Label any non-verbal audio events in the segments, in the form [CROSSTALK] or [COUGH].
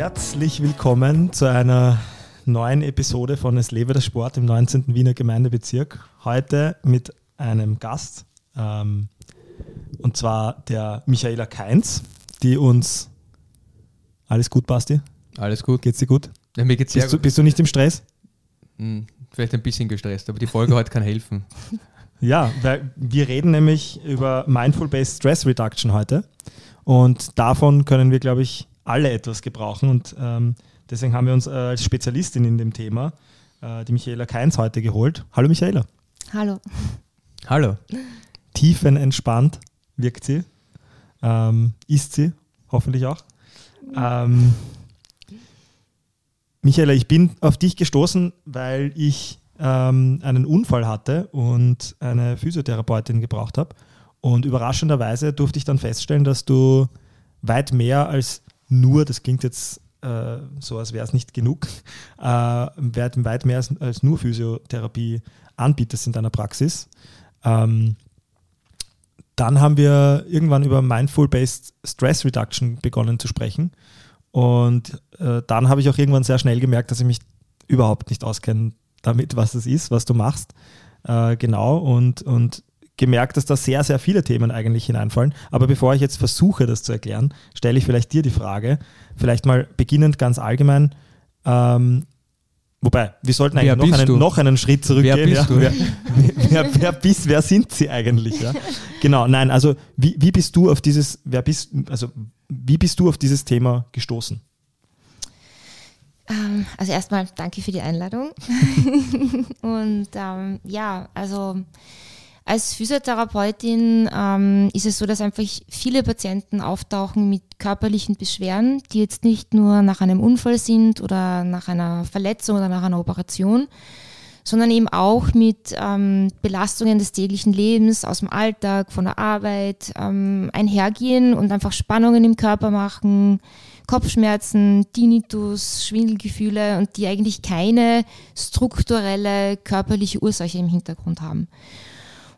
Herzlich willkommen zu einer neuen Episode von Es lebe der Sport im 19. Wiener Gemeindebezirk. Heute mit einem Gast, ähm, und zwar der Michaela Keinz, die uns. Alles gut, Basti? Alles gut? Geht's dir gut? Ja, mir geht's sehr Bist du, gut. bist du nicht im Stress? Hm, vielleicht ein bisschen gestresst, aber die Folge heute kann helfen. [LAUGHS] Ja, weil wir reden nämlich über Mindful-Based Stress Reduction heute. Und davon können wir, glaube ich, alle etwas gebrauchen. Und ähm, deswegen haben wir uns äh, als Spezialistin in dem Thema äh, die Michaela Keins heute geholt. Hallo Michaela. Hallo. Hallo. Tiefenentspannt wirkt sie. Ähm, ist sie, hoffentlich auch. Ähm, Michaela, ich bin auf dich gestoßen, weil ich ähm, einen Unfall hatte und eine Physiotherapeutin gebraucht habe. Und überraschenderweise durfte ich dann feststellen, dass du weit mehr als nur, das klingt jetzt äh, so, als wäre es nicht genug, äh, weit, weit mehr als, als nur Physiotherapie anbietest in deiner Praxis. Ähm, dann haben wir irgendwann über Mindful-Based Stress Reduction begonnen zu sprechen. Und äh, dann habe ich auch irgendwann sehr schnell gemerkt, dass ich mich überhaupt nicht auskenne damit, was es ist, was du machst. Äh, genau. Und, und gemerkt, dass da sehr, sehr viele Themen eigentlich hineinfallen. Aber bevor ich jetzt versuche, das zu erklären, stelle ich vielleicht dir die Frage, vielleicht mal beginnend ganz allgemein. Ähm, wobei, wir sollten eigentlich noch einen, noch einen Schritt zurückgehen. Wer bist ja. du? Wer, wer, wer, bist, wer sind sie eigentlich? Ja? Genau, nein, also wie, wie bist du auf dieses, wer bist, also wie bist du auf dieses Thema gestoßen? Ähm, also erstmal danke für die Einladung. [LAUGHS] Und ähm, ja, also als Physiotherapeutin ähm, ist es so, dass einfach viele Patienten auftauchen mit körperlichen Beschwerden, die jetzt nicht nur nach einem Unfall sind oder nach einer Verletzung oder nach einer Operation, sondern eben auch mit ähm, Belastungen des täglichen Lebens, aus dem Alltag, von der Arbeit ähm, einhergehen und einfach Spannungen im Körper machen, Kopfschmerzen, Tinnitus, Schwindelgefühle und die eigentlich keine strukturelle körperliche Ursache im Hintergrund haben.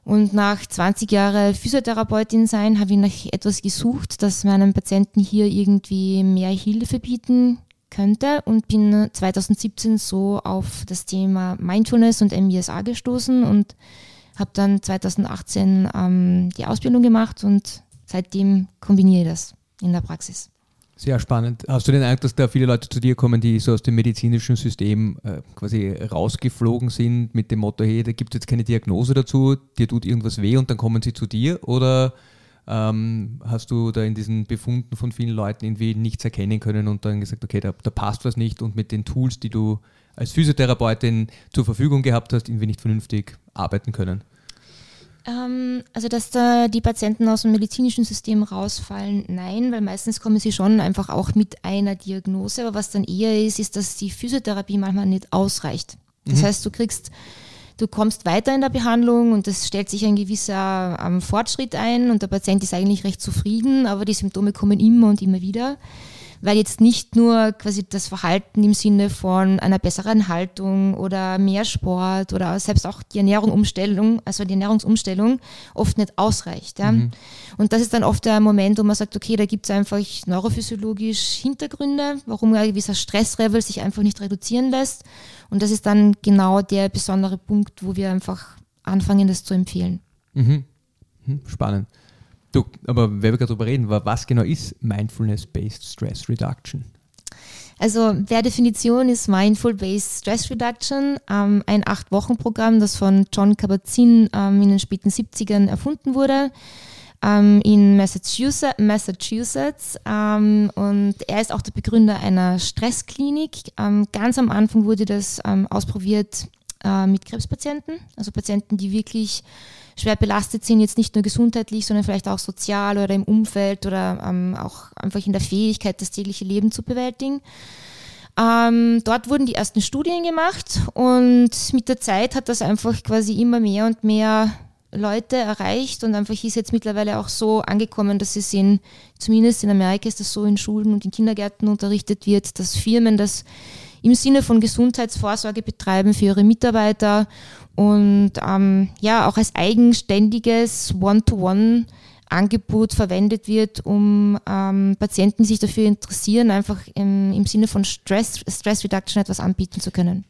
Und nach 20 Jahren Physiotherapeutin sein, habe ich nach etwas gesucht, das meinen Patienten hier irgendwie mehr Hilfe bieten könnte und bin 2017 so auf das Thema Mindfulness und MBSA gestoßen und habe dann 2018 ähm, die Ausbildung gemacht und seitdem kombiniere ich das in der Praxis. Sehr spannend. Hast du den Eindruck, dass da viele Leute zu dir kommen, die so aus dem medizinischen System äh, quasi rausgeflogen sind mit dem Motto, hey, da gibt es jetzt keine Diagnose dazu, dir tut irgendwas weh und dann kommen sie zu dir? Oder ähm, hast du da in diesen Befunden von vielen Leuten irgendwie nichts erkennen können und dann gesagt, okay, da, da passt was nicht und mit den Tools, die du als Physiotherapeutin zur Verfügung gehabt hast, irgendwie nicht vernünftig arbeiten können? Ähm, also, dass da die Patienten aus dem medizinischen System rausfallen, nein, weil meistens kommen sie schon einfach auch mit einer Diagnose. Aber was dann eher ist, ist, dass die Physiotherapie manchmal nicht ausreicht. Das heißt, du kriegst, du kommst weiter in der Behandlung und es stellt sich ein gewisser ähm, Fortschritt ein und der Patient ist eigentlich recht zufrieden, aber die Symptome kommen immer und immer wieder weil jetzt nicht nur quasi das Verhalten im Sinne von einer besseren Haltung oder mehr Sport oder selbst auch die Ernährungsumstellung, also die Ernährungsumstellung oft nicht ausreicht. Ja. Und das ist dann oft der Moment, wo man sagt, okay, da gibt es einfach neurophysiologisch Hintergründe, warum ein gewisser Stresslevel sich einfach nicht reduzieren lässt. Und das ist dann genau der besondere Punkt, wo wir einfach anfangen, das zu empfehlen. Mhm. Mhm, Spannend. Du, aber wenn wir gerade darüber reden, wa- was genau ist Mindfulness-Based Stress Reduction? Also per Definition ist Mindful Based Stress Reduction ähm, ein Acht-Wochen-Programm, das von John Kabat-Zinn ähm, in den späten 70ern erfunden wurde ähm, in Massachusetts. Massachusetts ähm, und er ist auch der Begründer einer Stressklinik. Ähm, ganz am Anfang wurde das ähm, ausprobiert äh, mit Krebspatienten, also Patienten, die wirklich schwer belastet sind, jetzt nicht nur gesundheitlich, sondern vielleicht auch sozial oder im Umfeld oder ähm, auch einfach in der Fähigkeit, das tägliche Leben zu bewältigen. Ähm, dort wurden die ersten Studien gemacht und mit der Zeit hat das einfach quasi immer mehr und mehr Leute erreicht und einfach ist jetzt mittlerweile auch so angekommen, dass es in, zumindest in Amerika ist das so in Schulen und in Kindergärten unterrichtet wird, dass Firmen das im Sinne von Gesundheitsvorsorge betreiben für ihre Mitarbeiter und ähm, ja auch als eigenständiges One-to-One Angebot verwendet wird, um ähm, Patienten, sich dafür interessieren, einfach im, im Sinne von Stress, Stress Reduction etwas anbieten zu können.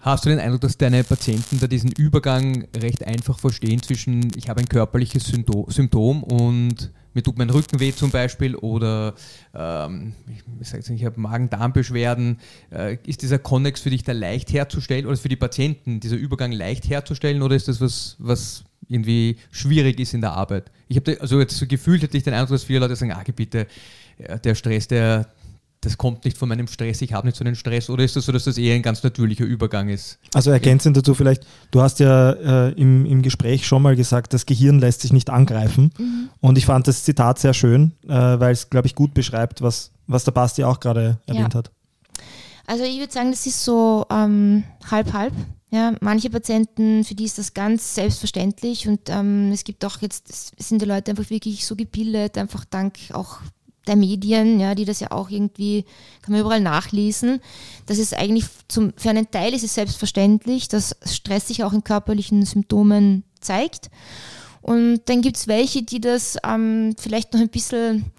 Hast du den Eindruck, dass deine Patienten da diesen Übergang recht einfach verstehen zwischen, ich habe ein körperliches Sympto- Symptom und mir tut mein Rücken weh zum Beispiel oder ähm, ich, nicht, ich habe Magen-Darm-Beschwerden. Äh, ist dieser Konnex für dich da leicht herzustellen oder für die Patienten dieser Übergang leicht herzustellen oder ist das was, was irgendwie schwierig ist in der Arbeit? Ich habe also jetzt so gefühlt hätte ich den Eindruck, dass viele Leute sagen, ah, bitte, ja, der Stress, der, das kommt nicht von meinem Stress, ich habe nicht so einen Stress oder ist das so, dass das eher ein ganz natürlicher Übergang ist? Also ergänzend dazu vielleicht, du hast ja äh, im, im Gespräch schon mal gesagt, das Gehirn lässt sich nicht angreifen. Und ich fand das Zitat sehr schön, äh, weil es, glaube ich, gut beschreibt, was, was der Basti auch gerade erwähnt Ja. hat. Also ich würde sagen, das ist so ähm, halb halb. Ja, manche Patienten, für die ist das ganz selbstverständlich und ähm, es gibt auch jetzt, es sind die Leute einfach wirklich so gebildet, einfach dank auch der Medien, ja, die das ja auch irgendwie, kann man überall nachlesen. Das ist eigentlich zum, für einen Teil ist es selbstverständlich, dass Stress sich auch in körperlichen Symptomen zeigt. Und dann gibt es welche, die das ähm, vielleicht noch ein bisschen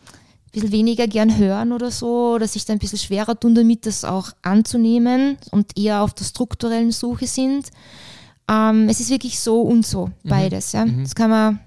bisschen weniger gern hören oder so, oder sich da ein bisschen schwerer tun damit, das auch anzunehmen und eher auf der strukturellen Suche sind. Ähm, es ist wirklich so und so, beides. Ja. Das kann man,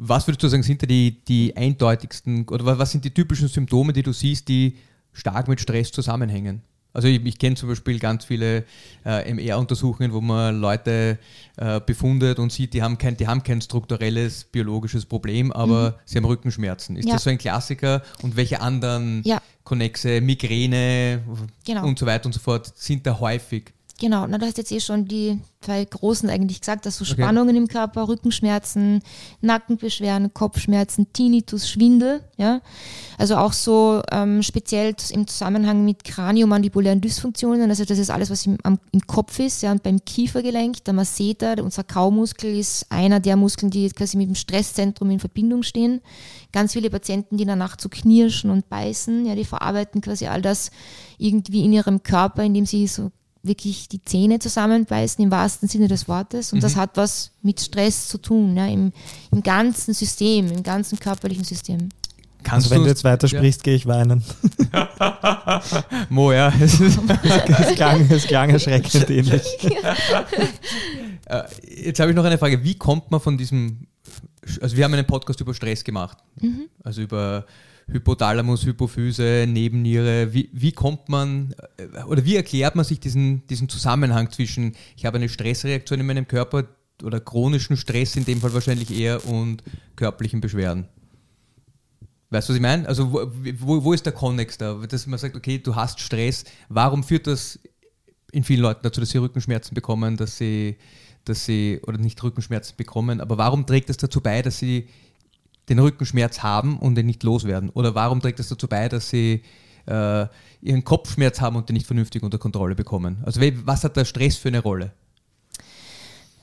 Was würdest du sagen, sind da die, die eindeutigsten oder wa- was sind die typischen Symptome, die du siehst, die stark mit Stress zusammenhängen? Also ich, ich kenne zum Beispiel ganz viele äh, MR-Untersuchungen, wo man Leute äh, befundet und sieht, die haben kein, die haben kein strukturelles biologisches Problem, aber sie haben Rückenschmerzen. Ist Ja. das so ein Klassiker? Und welche anderen Ja. Konnexe, Migräne Genau. und so weiter und so fort sind da häufig? Genau, na, du hast jetzt eh schon die zwei großen eigentlich gesagt, dass so Okay. Spannungen im Körper, Rückenschmerzen, Nackenbeschwerden, Kopfschmerzen, Tinnitus, Schwindel, ja. Also auch so ähm, speziell im Zusammenhang mit kraniomandibulären Dysfunktionen, also das ist alles, was im, am, im Kopf ist, ja, und beim Kiefergelenk, der Masseter, unser Kaumuskel ist einer der Muskeln, die quasi mit dem Stresszentrum in Verbindung stehen. Ganz viele Patienten, die danach zu knirschen und beißen, ja, die verarbeiten quasi all das irgendwie in ihrem Körper, indem sie so wirklich die Zähne zusammenbeißen im wahrsten Sinne des Wortes. Und das hat was mit Stress zu tun, ja, im, im ganzen System, im ganzen körperlichen System. Kannst Also wenn du jetzt weitersprichst, gehe ich weinen. [LAUGHS] Mo, ja. es ist- Es klang, es klang erschreckend ähnlich. [LAUGHS] Äh, Jetzt habe ich noch eine Frage. Wie kommt man von diesem, also wir haben einen Podcast über Stress gemacht, also über Hypothalamus, Hypophyse, Nebenniere. Wie, wie kommt man äh, oder wie erklärt man sich diesen, diesen Zusammenhang zwischen, ich habe eine Stressreaktion in meinem Körper oder chronischen Stress in dem Fall wahrscheinlich eher und körperlichen Beschwerden? Weißt du, was ich meine? Also wo, wo, wo ist der Konnex da? Dass man sagt, okay, du hast Stress. Warum führt das in vielen Leuten dazu, dass sie Rückenschmerzen bekommen, dass sie, dass sie, oder nicht Rückenschmerzen bekommen, aber warum trägt es dazu bei, dass sie den Rückenschmerz haben und den nicht loswerden? Oder warum trägt es dazu bei, dass sie äh, ihren Kopfschmerz haben und den nicht vernünftig unter Kontrolle bekommen? Also was hat der Stress für eine Rolle?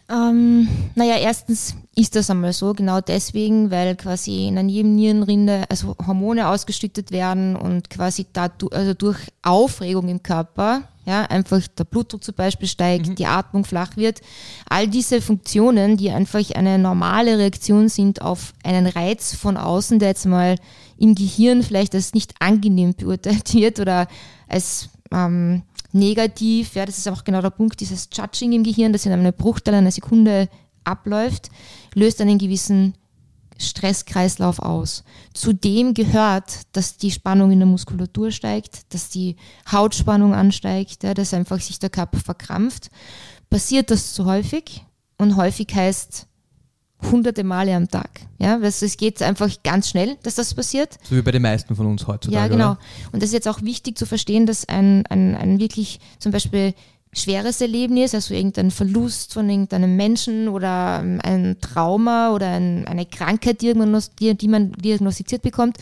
Ähm, naja, erstens ist das einmal so, genau deswegen, weil quasi in der Nebennierenrinde also Hormone ausgeschüttet werden und quasi dadu also durch Aufregung im Körper, ja, einfach der Blutdruck zum Beispiel steigt, die Atmung flach wird. All diese Funktionen, die einfach eine normale Reaktion sind auf einen Reiz von außen, der jetzt mal im Gehirn vielleicht als nicht angenehm beurteilt wird oder als ähm, negativ, ja, das ist auch genau der Punkt, dieses Judging im Gehirn, das in einem Bruchteil einer Sekunde abläuft, löst einen gewissen Stresskreislauf aus. Zudem gehört, dass die Spannung in der Muskulatur steigt, dass die Hautspannung ansteigt, ja, dass einfach sich der Körper verkrampft. Passiert das zu häufig? Und häufig heißt hunderte Male am Tag. Ja, also es geht einfach ganz schnell, dass das passiert. So wie bei den meisten von uns heutzutage. Ja, genau. Oder? Und das ist jetzt auch wichtig zu verstehen, dass ein, ein, ein wirklich zum Beispiel schweres Erlebnis, also irgendein Verlust von irgendeinem Menschen oder ähm, ein Trauma oder ein, eine Krankheit, die, man diagnostiziert bekommt,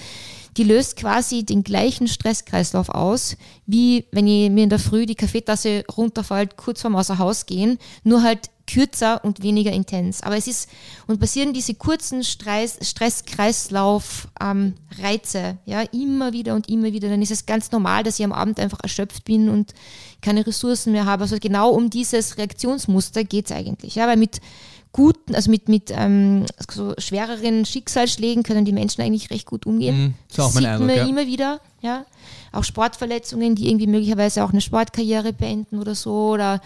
die löst quasi den gleichen Stresskreislauf aus, wie wenn ich mir in der Früh die Kaffeetasse runterfällt, kurz vorm Außer Haus gehen, nur halt kürzer und weniger intens. Aber es ist, und passieren diese kurzen Stress, Stresskreislauf ähm, ja, immer wieder und immer wieder, dann ist es ganz normal, dass ich am Abend einfach erschöpft bin und keine Ressourcen mehr habe. Also genau um dieses Reaktionsmuster geht es eigentlich. Ja, weil mit guten, also mit, mit ähm, so schwereren Schicksalsschlägen können die Menschen eigentlich recht gut umgehen. Ist auch mein sieht Eindruck, man ja. immer wieder, ja. Auch Sportverletzungen, die irgendwie möglicherweise auch eine Sportkarriere beenden oder so oder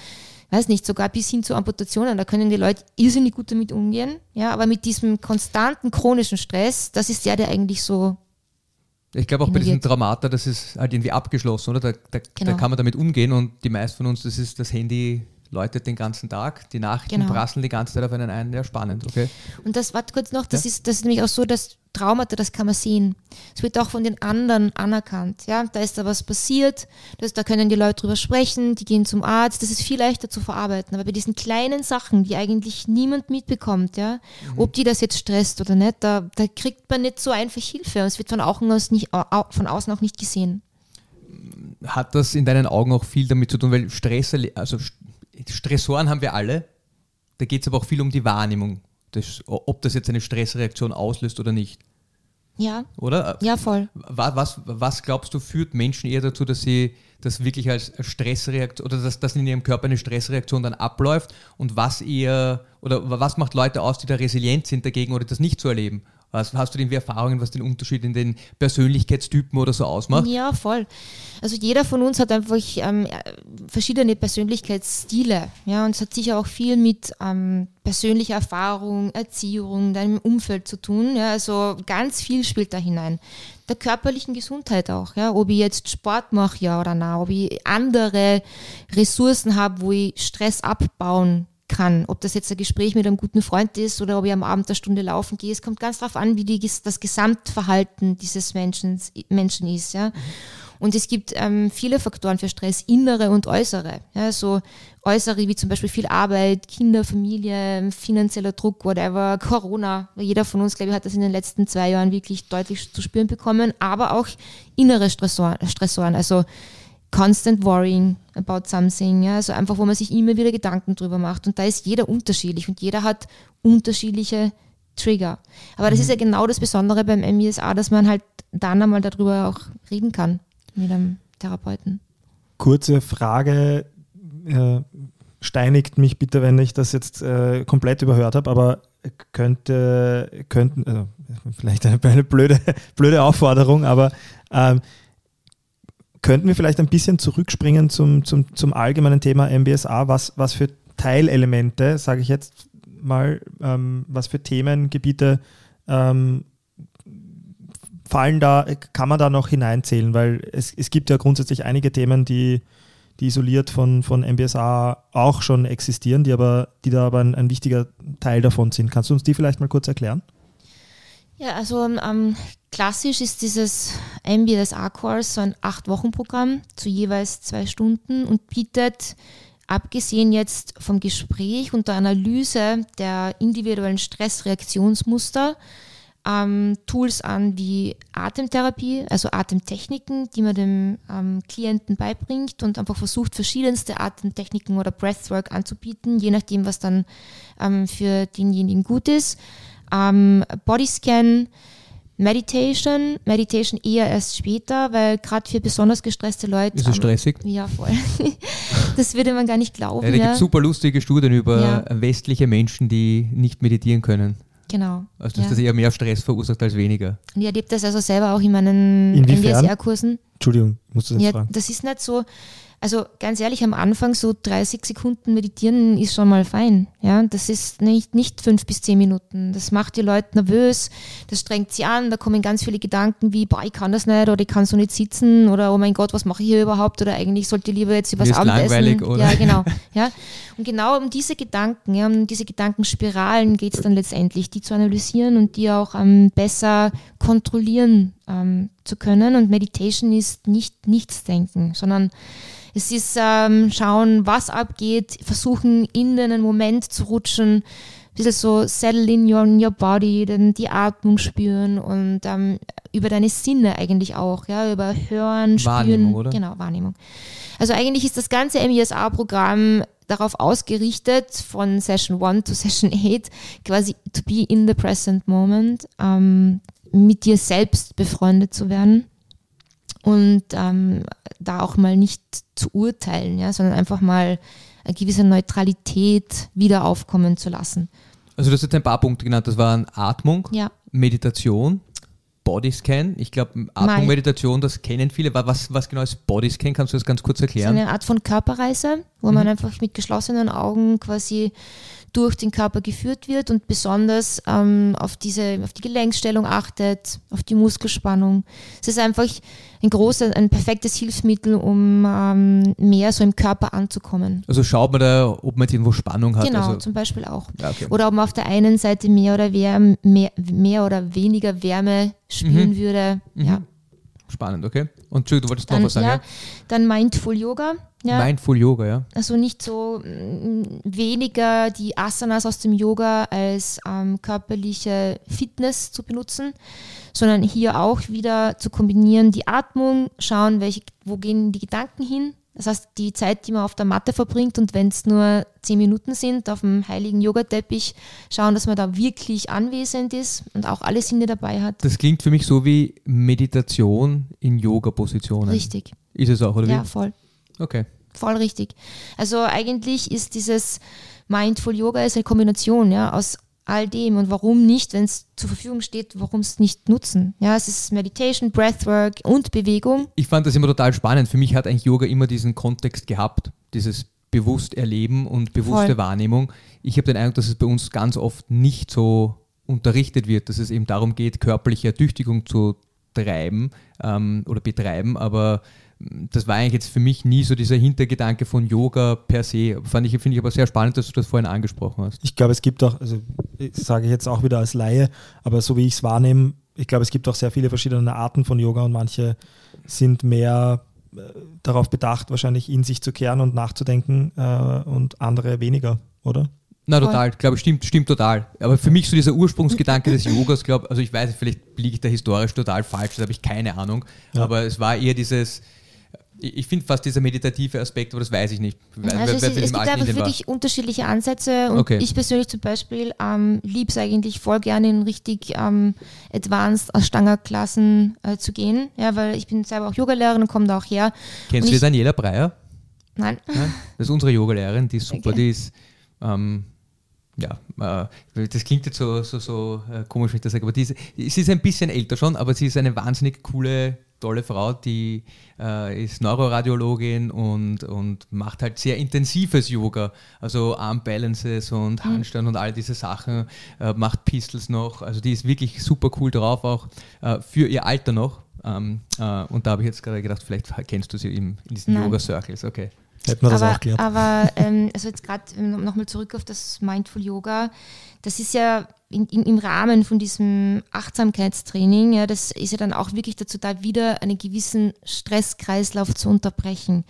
weiß nicht, sogar bis hin zu Amputationen, da können die Leute irrsinnig gut damit umgehen, ja, aber mit diesem konstanten chronischen Stress, das ist der, der eigentlich so, Ich glaube auch bei diesen. Traumata, das ist halt irgendwie abgeschlossen, oder? Da, da, da Genau. kann man damit umgehen und die meisten von uns, das ist das Handy läutet den ganzen Tag, die Nachrichten Genau. prasseln die ganze Zeit auf einen ein. Ja, spannend, okay. Und das, warte kurz noch, das, ist, das ist nämlich auch so, dass Traumata, das kann man sehen. Es wird auch von den anderen anerkannt. Ja? Da ist da was passiert, das, da können die Leute drüber sprechen, die gehen zum Arzt, das ist viel leichter zu verarbeiten. Aber bei diesen kleinen Sachen, die eigentlich niemand mitbekommt, ja, ob die das jetzt stresst oder nicht, da, da kriegt man nicht so einfach Hilfe. Und es wird von außen, aus nicht, von außen auch nicht gesehen. Hat das in deinen Augen auch viel damit zu tun, weil Stress, also St- Stressoren haben wir alle, da geht es aber auch viel um die Wahrnehmung, das, ob das jetzt eine Stressreaktion auslöst oder nicht, Ja, oder? ja, voll. Was, was, was glaubst du, führt Menschen eher dazu, dass sie das wirklich als Stressreaktion oder dass, dass in ihrem Körper eine Stressreaktion dann abläuft und was eher oder was macht Leute aus, die da resilient sind dagegen oder das nicht zu erleben? Was, hast du irgendwie Erfahrungen, was den Unterschied in den Persönlichkeitstypen oder so ausmacht? Ja, voll. Also jeder von uns hat einfach ähm, äh, verschiedene Persönlichkeitsstile. Ja, und es hat sicher auch viel mit ähm, persönlicher Erfahrung, Erziehung, deinem Umfeld zu tun. Ja, also ganz viel spielt da hinein. Der körperlichen Gesundheit auch. Ja, ob ich jetzt Sport mache, ja oder nein, ob ich andere Ressourcen habe, wo ich Stress abbauen kann. Ob das jetzt ein Gespräch mit einem guten Freund ist oder ob ich am Abend eine Stunde laufen gehe. Es kommt ganz darauf an, wie die, das Gesamtverhalten dieses Menschen, Menschen ist. Ja. Und es gibt ähm, viele Faktoren für Stress, innere und äußere. Ja, so äußere wie zum Beispiel viel Arbeit, Kinder, Familie, finanzieller Druck, whatever, Corona. Jeder von uns, glaube ich, hat das in den letzten zwei Jahren wirklich deutlich zu spüren bekommen. Aber auch innere Stressoren, Stressoren also constant worrying about something. Ja, also einfach, wo man sich immer wieder Gedanken drüber macht. Und da ist jeder unterschiedlich und jeder hat unterschiedliche Trigger. Aber das ist ja genau das Besondere beim MBSA, dass man halt dann einmal darüber auch reden kann mit einem Therapeuten. Kurze Frage, äh, steinigt mich bitte, wenn ich das jetzt äh, komplett überhört habe, aber könnte, könnten, also vielleicht eine, eine blöde, [LAUGHS] blöde Aufforderung, aber ähm, könnten wir vielleicht ein bisschen zurückspringen zum, zum, zum allgemeinen Thema MBSA, was, was für Teilelemente, sage ich jetzt mal, ähm, was für Themengebiete ähm, fallen da, kann man da noch hineinzählen, weil es, es gibt ja grundsätzlich einige Themen, die, die isoliert von, von MBSA auch schon existieren, die aber, die da aber ein, ein wichtiger Teil davon sind. Kannst du uns die vielleicht mal kurz erklären? Ja, also ähm, klassisch ist dieses MBSA-Kurs so ein Acht-Wochen-Programm zu jeweils zwei Stunden und bietet, abgesehen jetzt vom Gespräch und der Analyse der individuellen Stressreaktionsmuster, ähm, Tools an wie Atemtherapie, also Atemtechniken, die man dem ähm, Klienten beibringt und einfach versucht, verschiedenste Atemtechniken oder Breathwork anzubieten, je nachdem, was dann ähm, für denjenigen gut ist. Ähm, Bodyscan, Meditation, Meditation eher erst später, weil gerade für besonders gestresste Leute. Ist es stressig? Ja, voll. [LAUGHS] das würde man gar nicht glauben. Ja, da gibt ja. es super lustige Studien über Ja. westliche Menschen, die nicht meditieren können. Genau. Also dass ja. das eher mehr Stress verursacht als weniger. Und ich erlebe das also selber auch in meinen? MBSR-Kursen. Entschuldigung, musst du das Ja, fragen? das ist nicht so, also ganz ehrlich, am Anfang so 30 Sekunden meditieren ist schon mal fein. Ja, das ist nicht, nicht fünf bis zehn Minuten. Das macht die Leute nervös, das strengt sie an, da kommen ganz viele Gedanken wie, boah, ich kann das nicht oder ich kann so nicht sitzen oder oh mein Gott, was mache ich hier überhaupt oder eigentlich sollte ich lieber jetzt übers Abendessen. oder? Ja, genau. [LAUGHS] Ja. Und genau um diese Gedanken, ja, um diese Gedankenspiralen geht es dann letztendlich, die zu analysieren und die auch ähm, besser kontrollieren ähm, zu können. Und Meditation ist nicht Nichtsdenken, sondern Es ist ähm, schauen, was abgeht, versuchen in einen Moment zu rutschen, ein bisschen so settle in your, in your body, dann die Atmung spüren und ähm, über deine Sinne eigentlich auch, ja, über Hören, Spüren. Wahrnehmung, oder? Genau, Wahrnehmung. Also eigentlich ist das ganze MESA-Programm darauf ausgerichtet, von Session 1 to Session 8, quasi to be in the present moment, ähm, mit dir selbst befreundet zu werden und ähm, da auch mal nicht zu urteilen, ja, sondern einfach mal eine gewisse Neutralität wieder aufkommen zu lassen. Also du hast jetzt ein paar Punkte genannt. Das waren Atmung, Ja, Meditation, Bodyscan. Ich glaube, Atmung. Meditation, das kennen viele. Wa- Was, was genau ist Bodyscan? Kannst du das ganz kurz erklären? eine Art von Körperreise, wo man einfach mit geschlossenen Augen quasi durch den Körper geführt wird und besonders ähm, auf, diese, auf die Gelenkstellung achtet, auf die Muskelspannung. Es ist einfach ein großes, ein perfektes Hilfsmittel, um ähm, mehr so im Körper anzukommen. Also schaut man da, ob man jetzt irgendwo Spannung hat. Genau, Also, zum Beispiel auch. ja, okay. Oder ob man auf der einen Seite mehr oder, wär, mehr, mehr oder weniger Wärme spüren Mhm. würde. Ja. Spannend, okay. Und Entschuldigung, du wolltest noch was sagen? ja, Ja? dann Mindful Yoga. Ja, Mindful Yoga, ja. also nicht so mm, weniger die Asanas aus dem Yoga als ähm, körperliche Fitness zu benutzen, sondern hier auch wieder zu kombinieren die Atmung, schauen, welche, wo gehen die Gedanken hin. Das heißt, die Zeit, die man auf der Matte verbringt und wenn es nur zehn Minuten sind auf dem heiligen Yogateppich, schauen, dass man da wirklich anwesend ist und auch alle Sinne dabei hat. Das klingt für mich so wie Meditation in Yoga-Positionen. Richtig. Ist es auch, oder Ja, wie? voll. Okay. Voll richtig. Also eigentlich ist dieses Mindful Yoga ist eine Kombination ja, aus all dem und warum nicht, wenn es zur Verfügung steht, warum es nicht nutzen. Ja, es ist Meditation, Breathwork und Bewegung. Ich fand das immer total spannend. Für mich hat eigentlich Yoga immer diesen Kontext gehabt, dieses bewusst erleben und bewusste Voll. Wahrnehmung. Ich habe den Eindruck, dass es bei uns ganz oft nicht so unterrichtet wird, dass es eben darum geht, körperliche Ertüchtigung zu treiben ähm, oder betreiben, aber das war eigentlich jetzt für mich nie so dieser Hintergedanke von Yoga per se. Fand ich, finde ich aber sehr spannend, dass du das vorhin angesprochen hast. Ich glaube, es gibt auch, also das sage ich jetzt auch wieder als Laie, aber so wie ich es wahrnehme, ich glaube, es gibt auch sehr viele verschiedene Arten von Yoga und manche sind mehr äh, darauf bedacht, wahrscheinlich in sich zu kehren und nachzudenken äh, und andere weniger, oder? Na, total, glaube ich, stimmt, stimmt total. Aber für mich so dieser Ursprungsgedanke [LAUGHS] des Yogas, glaube also ich weiß, vielleicht liege ich da historisch total falsch, da habe ich keine Ahnung. Ja. Aber es war eher dieses, ich, finde fast dieser meditative Aspekt, aber das weiß ich nicht. Also es, ist, es gibt einfach Indien war. wirklich unterschiedliche Ansätze und Okay. ich persönlich zum Beispiel ähm, liebe es eigentlich voll gerne in richtig ähm, advanced Ashtanga-Klassen äh, zu gehen, ja, weil ich bin selber auch Yogalehrerin und komme da auch her. Kennst und du Daniela Breyer? Nein, Ja? Das ist unsere Yogalehrerin, die ist super, Okay. die ist, ähm, ja, äh, das klingt jetzt so, so, so äh, komisch, wenn ich das sage, aber die ist, sie ist ein bisschen älter schon, aber sie ist eine wahnsinnig coole, tolle Frau, die äh, ist Neuroradiologin und, und macht halt sehr intensives Yoga, also Armbalances und Handstand und all diese Sachen, äh, macht Pistols noch, also die ist wirklich super cool drauf, auch äh, für ihr Alter noch. Ähm, äh, und da habe ich jetzt gerade gedacht, vielleicht kennst du sie im, in diesen. Yoga-Circles, okay. Hätten wir das aber, auch geklärt. aber ähm, also jetzt gerade nochmal zurück auf das Mindful Yoga. Das ist ja in, in, im Rahmen von diesem Achtsamkeitstraining, ja, das ist ja dann auch wirklich dazu da, wieder einen gewissen Stresskreislauf zu unterbrechen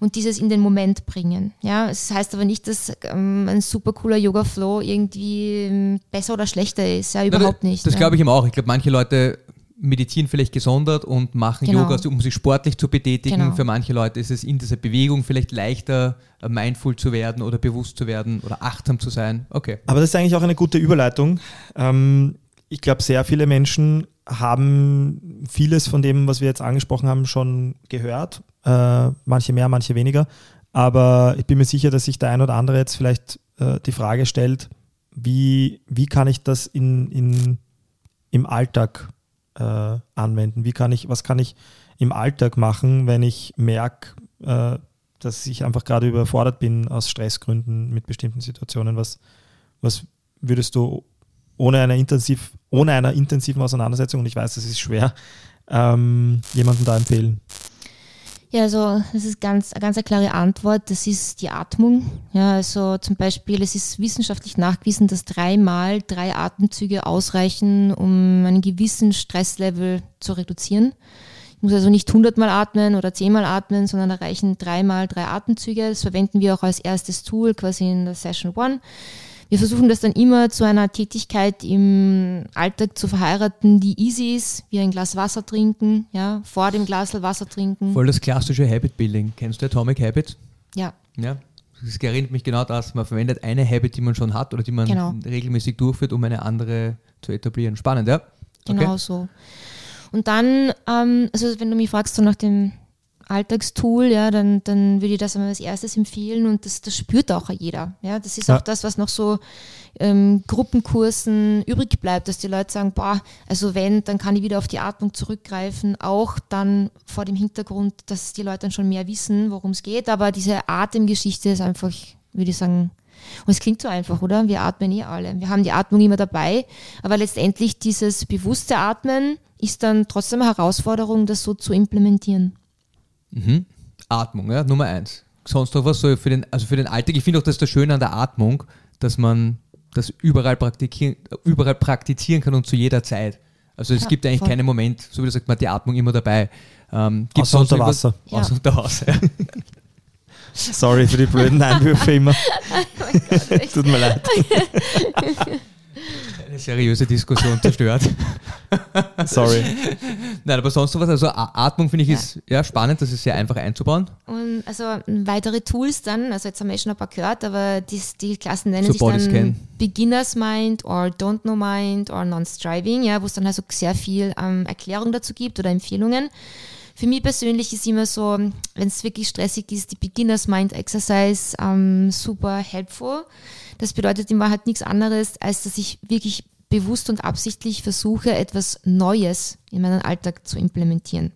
und dieses in den Moment bringen. Ja, es heißt aber nicht, dass ähm, ein super cooler Yoga-Flow irgendwie ähm, besser oder schlechter ist. Ja, überhaupt Na, nicht. Das ja. glaube ich ihm auch. Ich glaube, manche Leute meditieren vielleicht gesondert und machen Genau. Yoga, um sich sportlich zu betätigen. Genau. Für manche Leute ist es in dieser Bewegung vielleicht leichter, äh, mindful zu werden oder bewusst zu werden oder achtsam zu sein. Okay. Aber das ist eigentlich auch eine gute Überleitung. Ähm, ich glaube, sehr viele Menschen haben vieles von dem, was wir jetzt angesprochen haben, schon gehört. Äh, manche mehr, manche weniger. Aber ich bin mir sicher, dass sich der ein oder andere jetzt vielleicht äh, die Frage stellt, wie, wie kann ich das in, in, im Alltag äh, anwenden? Wie kann ich, was kann ich im Alltag machen, wenn ich merke, äh, dass ich einfach gerade überfordert bin aus Stressgründen mit bestimmten Situationen? Was, was würdest du ohne eine, intensiv, ohne einer intensiven Auseinandersetzung, und ich weiß, das ist schwer, ähm, jemandem da empfehlen? Ja, also das ist ganz, eine ganz klare Antwort. Das ist die Atmung. Ja, also zum Beispiel, es ist wissenschaftlich nachgewiesen, dass dreimal drei Atemzüge ausreichen, um einen gewissen Stresslevel zu reduzieren. Muss also nicht 100 Mal atmen oder 10 Mal atmen, sondern da reichen dreimal drei Atemzüge. Das verwenden wir auch als erstes Tool quasi in der Session One. Wir versuchen das dann immer zu einer Tätigkeit im Alltag zu verheiraten, die easy ist, wie ein Glas Wasser trinken, ja, vor dem Glas Wasser trinken. Voll das klassische Habit Building. Kennst du Atomic Habits? Ja, Ja. Das erinnert mich genau das. Man verwendet eine Habit, die man schon hat oder die man Genau. regelmäßig durchführt, um eine andere zu etablieren. Spannend, ja? Genau so. Und dann, ähm, also wenn du mich fragst so nach dem Alltagstool, ja, dann, dann würde ich das einmal als erstes empfehlen und das, das spürt auch jeder. Ja, das ist Ja. auch das, was noch so ähm, Gruppenkursen übrig bleibt, dass die Leute sagen, boah, also wenn, dann kann ich wieder auf die Atmung zurückgreifen, auch dann vor dem Hintergrund, dass die Leute dann schon mehr wissen, worum es geht. Aber diese Atemgeschichte ist einfach, würde ich sagen, und es klingt so einfach, oder? Wir atmen eh alle. Wir haben die Atmung immer dabei, aber letztendlich dieses bewusste Atmen ist dann trotzdem eine Herausforderung, das so zu implementieren. Mhm. Atmung, ja, Nummer eins. Sonst noch was so für den, also für den Alltag. Ich finde auch das ist das Schöne an der Atmung, dass man das überall praktizieren, überall praktizieren kann und zu jeder Zeit. Also es Ja, gibt eigentlich voll. keinen Moment, so wie du sagst, man hat die Atmung immer dabei. Ähm, gibt's Außer sonst unter Wasser. Ja. Außer unter Wasser. Ja. [LAUGHS] Sorry für die blöden [LAUGHS] Einwürfe immer. Tut mir leid. [LAUGHS] Eine seriöse Diskussion zerstört. [LAUGHS] Sorry. Nein, aber sonst noch was. Also Atmung finde ich Ja. ist ja spannend, das ist sehr einfach einzubauen. Und also weitere Tools dann, also jetzt haben wir eh schon ein paar gehört, aber die, die Klassen nennen So sich dann Bodyscan. Beginner's Mind or Don't Know Mind or Non-Striving, ja, wo es dann also sehr viel ähm, Erklärung dazu gibt oder Empfehlungen. Für mich persönlich ist immer so, wenn es wirklich stressig ist, die Beginner's Mind Exercise ähm, super helpful. Das bedeutet in Wahrheit nichts anderes, als dass ich wirklich bewusst und absichtlich versuche, etwas Neues in meinen Alltag zu implementieren.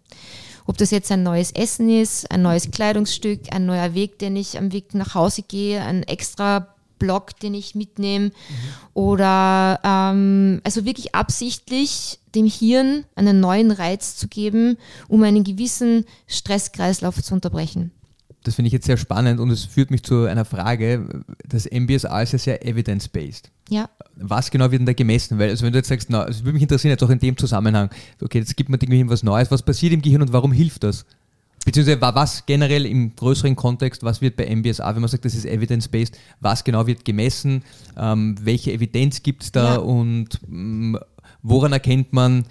Ob das jetzt ein neues Essen ist, ein neues Kleidungsstück, ein neuer Weg, den ich am Weg nach Hause gehe, ein extra Block, den ich mitnehme oder ähm, also wirklich absichtlich dem Hirn einen neuen Reiz zu geben, um einen gewissen Stresskreislauf zu unterbrechen. Das finde ich jetzt sehr spannend und es führt mich zu einer Frage. Das MBSA ist ja sehr evidence-based. Ja, Was genau wird denn da gemessen? Weil, also wenn du jetzt sagst, na, es würde mich interessieren, jetzt auch in dem Zusammenhang, okay, jetzt gibt man dem Gehirn was Neues, was passiert im Gehirn und warum hilft das? Beziehungsweise wa- was generell im größeren Kontext, was wird bei MBSA, wenn man sagt, das ist evidence-based, was genau wird gemessen, ähm, welche Evidenz gibt es da Ja. und ähm, woran erkennt man,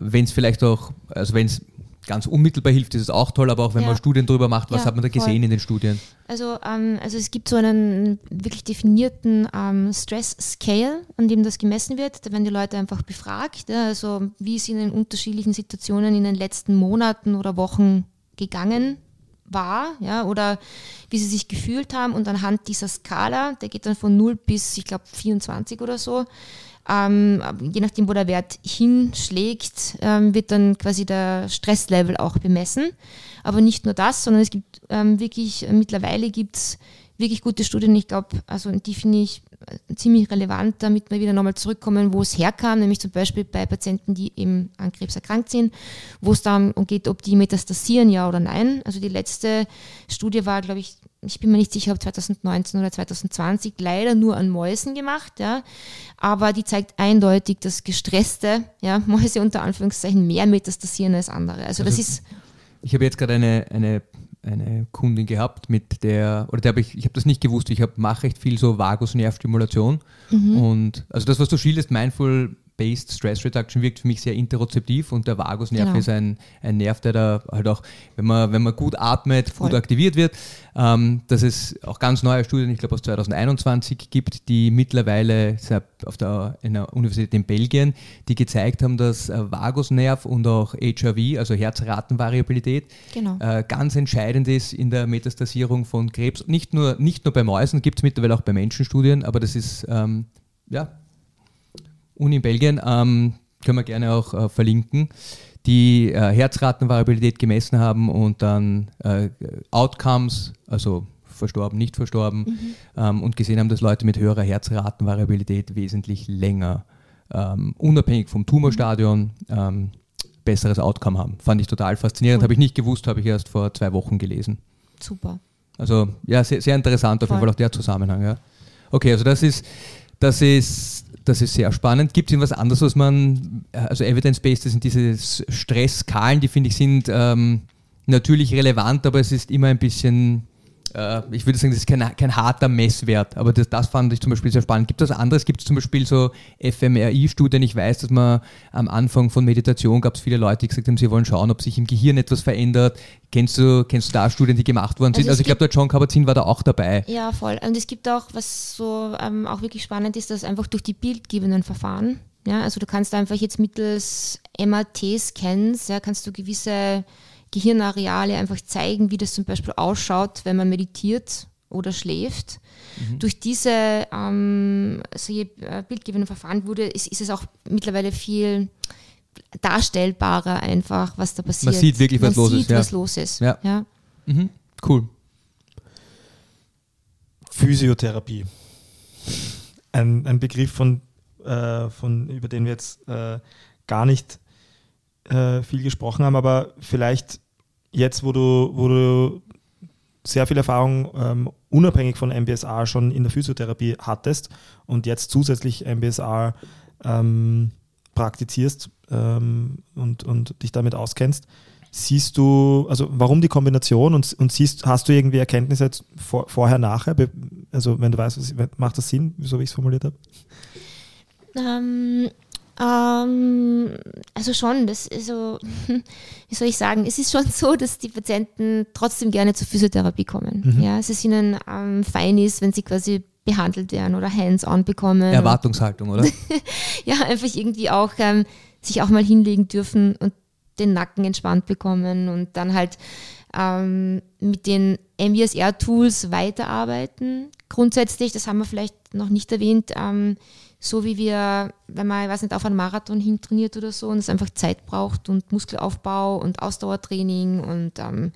wenn es vielleicht auch, also wenn es ganz unmittelbar hilft, ist es auch toll, aber auch wenn Ja. man Studien darüber macht, was Ja, hat man da voll. gesehen in den Studien? Also, ähm, also es gibt so einen wirklich definierten ähm, Stress-Scale, an dem das gemessen wird. Da werden die Leute einfach befragt, ja, also wie es ihnen in unterschiedlichen Situationen in den letzten Monaten oder Wochen gegangen war, ja, oder wie sie sich gefühlt haben. Und anhand dieser Skala, der geht dann von 0 bis, ich glaube, 24 oder so, ähm, je nachdem, wo der Wert hinschlägt, ähm, wird dann quasi der Stresslevel auch bemessen. Aber nicht nur das, sondern es gibt ähm, wirklich, äh, mittlerweile gibt es wirklich gute Studien. Ich glaube, also die finde ich äh, ziemlich relevant, damit wir wieder nochmal zurückkommen, wo es herkam, nämlich zum Beispiel bei Patienten, die eben an Krebs erkrankt sind, wo es darum geht, ob die metastasieren, ja oder nein. Also die letzte Studie war, glaube ich, ich bin mir nicht sicher, ob 2019 oder 2020, leider nur an Mäusen gemacht, ja. Aber die zeigt eindeutig, dass gestresste ja, Mäuse unter Anführungszeichen mehr metastasieren als andere. Also, das Also ist Ich habe jetzt gerade eine, eine, eine Kundin gehabt, mit der, oder der habe ich, ich habe das nicht gewusst, ich mache recht viel so Vagusnervstimulation. Und also das, was du schilderst, Mindful Based Stress Reduction wirkt für mich sehr interozeptiv und der Vagusnerv Genau. ist ein, ein Nerv, der da halt auch, wenn man, wenn man gut atmet, Voll. gut aktiviert wird, ähm, dass es auch ganz neue Studien, ich glaube aus 2021 gibt, die mittlerweile auf der in der Universität in Belgien, die gezeigt haben, dass äh, Vagusnerv und auch HRV, also Herzratenvariabilität, Genau. äh, ganz entscheidend ist in der Metastasierung von Krebs. Nicht nur, nicht nur bei Mäusen, gibt es mittlerweile auch bei Menschen Studien, aber das ist, ähm, ja, Uni in Belgien, ähm, können wir gerne auch äh, verlinken, die äh, Herzratenvariabilität gemessen haben und dann äh, Outcomes, also verstorben, nicht verstorben, ähm, und gesehen haben, dass Leute mit höherer Herzratenvariabilität wesentlich länger, ähm, unabhängig vom Tumorstadion, ähm, besseres Outcome haben. Fand ich total faszinierend, Cool. habe ich nicht gewusst, habe ich erst vor zwei Wochen gelesen. super. Also ja, sehr, sehr interessant auf jeden. Fall auch der Zusammenhang. Ja. Okay, also das ist, das ist Das ist sehr spannend. Gibt es irgendwas anderes, was man, äh, also Evidence-Based, das sind diese Stressskalen, die finde ich sind ähm, natürlich relevant, aber es ist immer ein bisschen, äh, ich würde sagen, das ist kein, kein harter Messwert, aber das, das fand ich zum Beispiel sehr spannend. Gibt es was anderes? Gibt es zum Beispiel so fMRI-Studien? Ich weiß, dass man am Anfang von Meditation gab es viele Leute, die gesagt haben, sie wollen schauen, ob sich im Gehirn etwas verändert. Kennst du, kennst du da Studien, die gemacht worden sind? Also es Also, ich glaube, der John Kabat-Zinn war da auch dabei. Ja, voll. Und es gibt auch, was so ähm, auch wirklich spannend ist, dass einfach durch die bildgebenden Verfahren, ja, also du kannst einfach jetzt mittels MRT-Scans, ja, kannst du gewisse Gehirnareale einfach zeigen, wie das zum Beispiel ausschaut, wenn man meditiert oder schläft. Durch diese ähm, solche äh, bildgebenden Verfahren wurde, ist, ist es auch mittlerweile viel darstellbarer einfach, was da passiert. sieht wirklich, was Man los sieht, ist, ja. was los ist. Ja. Ja. Mhm. Cool. Physiotherapie. Ein, ein Begriff, von, äh, von, über den wir jetzt äh, gar nicht äh, viel gesprochen haben, aber vielleicht jetzt, wo du, wo du sehr viel Erfahrung ähm, unabhängig von MBSA schon in der Physiotherapie hattest und jetzt zusätzlich MBSA ähm, praktizierst ähm, und, und dich damit auskennst, siehst du, also warum die Kombination und, und siehst, hast du irgendwie Erkenntnisse vor, vorher, nachher? Also wenn du weißt, macht das Sinn, so wie ich es formuliert habe? Ähm, ähm, also schon, das ist so, [LAUGHS] wie soll ich sagen, es ist schon so, dass die Patienten trotzdem gerne zur Physiotherapie kommen. Ja, es ist ihnen ähm, fein ist, wenn sie quasi behandelt werden oder Hands-on bekommen. Erwartungshaltung, oder? [LAUGHS] ja, einfach irgendwie auch ähm, sich auch mal hinlegen dürfen und den Nacken entspannt bekommen und dann halt ähm, mit den MBSR-Tools weiterarbeiten. Grundsätzlich, das haben wir vielleicht noch nicht erwähnt, ähm, so wie wir, wenn man, ich weiß nicht, auf einen Marathon hintrainiert oder so und es einfach Zeit braucht und Muskelaufbau und Ausdauertraining und ähm,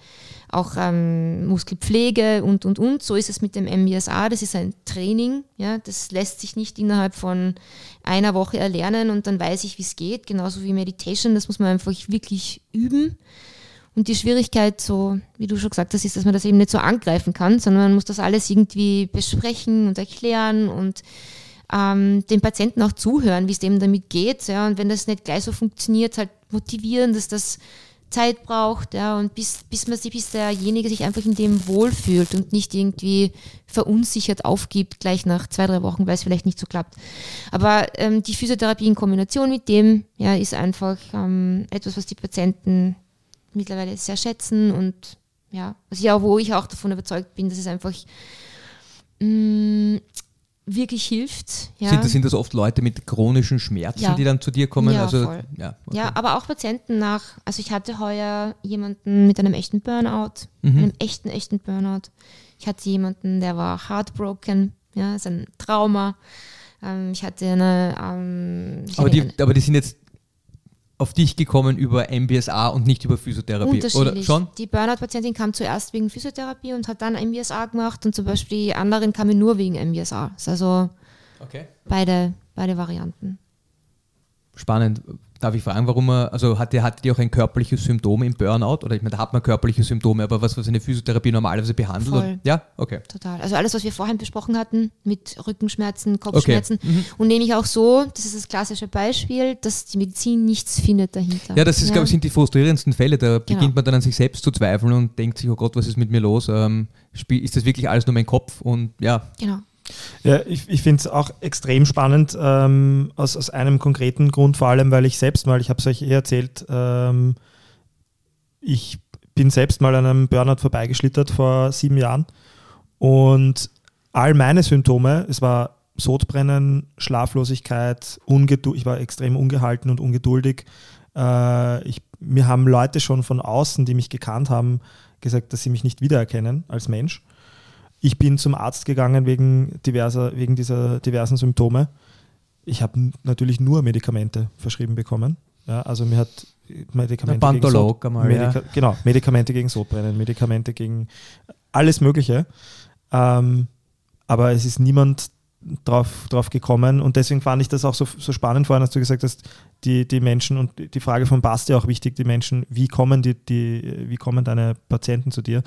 auch ähm, Muskelpflege und, und, und. So ist es mit dem MBSA. Das ist ein Training. Ja, das lässt sich nicht innerhalb von einer Woche erlernen und dann weiß ich, wie es geht. Genauso wie Meditation. Das muss man einfach wirklich üben. Und die Schwierigkeit, so wie du schon gesagt hast, ist, dass man das eben nicht so angreifen kann, sondern man muss das alles irgendwie besprechen und erklären und ähm, den Patienten auch zuhören, wie es dem damit geht. Ja, und wenn das nicht gleich so funktioniert, halt motivieren, dass das Zeit braucht, ja, und bis, bis man sich, bis derjenige sich einfach in dem wohlfühlt und nicht irgendwie verunsichert aufgibt, gleich nach zwei, drei Wochen, weil es vielleicht nicht so klappt. Aber ähm, die Physiotherapie in Kombination mit dem, ja, ist einfach ähm, etwas, was die Patienten mittlerweile sehr schätzen und ja, also ja, wo ich auch davon überzeugt bin, dass es einfach mh, wirklich hilft. Ja. Sind, das, sind das oft Leute mit chronischen Schmerzen, Ja. die dann zu dir kommen? Ja, also, voll. ja, okay. Ja, aber auch Patienten nach, also ich hatte heuer jemanden mit einem echten Burnout, Mhm. einem echten, echten Burnout. Ich hatte jemanden, der war heartbroken, ja, ist ein Trauma. Ähm, ich hatte eine, ähm, ich aber, hatte die, aber die sind jetzt auf dich gekommen über MBSA und nicht über Physiotherapie, oder Unterschiedlich. schon? Die Burnout-Patientin kam zuerst wegen Physiotherapie und hat dann MBSA gemacht und zum Beispiel die anderen kamen nur wegen MBSA. Also Okay. beide, beide Varianten. Spannend. Darf ich fragen, warum er, also hatte, hatte die auch ein körperliches Symptom im Burnout? Oder ich meine, da hat man körperliche Symptome, aber was, was eine Physiotherapie normalerweise behandelt? Voll. Ja, okay. Total. Also alles, was wir vorhin besprochen hatten mit Rückenschmerzen, Kopfschmerzen. Mhm. Und nämlich auch so, das ist das klassische Beispiel, dass die Medizin nichts findet dahinter. Ja, das ist, glaube ich, sind die frustrierendsten Fälle. Da Genau. beginnt man dann an sich selbst zu zweifeln und denkt sich, oh Gott, was ist mit mir los? Ähm, ist das wirklich alles nur mein Kopf? Und ja, Genau. Ja, ich, ich finde es auch extrem spannend, ähm, aus, aus einem konkreten Grund, vor allem, weil ich selbst mal, ich habe es euch eh erzählt, ähm, ich bin selbst mal an einem Burnout vorbeigeschlittert vor sieben Jahren und all meine Symptome, es war Sodbrennen, Schlaflosigkeit, Ungeduld, ich war extrem ungehalten und ungeduldig. Äh, ich, mir haben Leute schon von außen, die mich gekannt haben, gesagt, dass sie mich nicht wiedererkennen als Mensch. Ich bin zum Arzt gegangen wegen, diverser, wegen dieser diversen Symptome. Ich habe natürlich nur Medikamente verschrieben bekommen. Ja, also mir hat Medikamente Der gegen, Pantolog einmal, Medika ja. genau, Medikamente gegen Sodbrennen, Medikamente gegen alles Mögliche. Ähm, aber es ist niemand drauf, drauf gekommen und deswegen fand ich das auch so, so spannend vorhin, als du gesagt hast, die, die Menschen und die Frage von Basti auch wichtig, die Menschen, wie kommen die, die, wie kommen deine Patienten zu dir?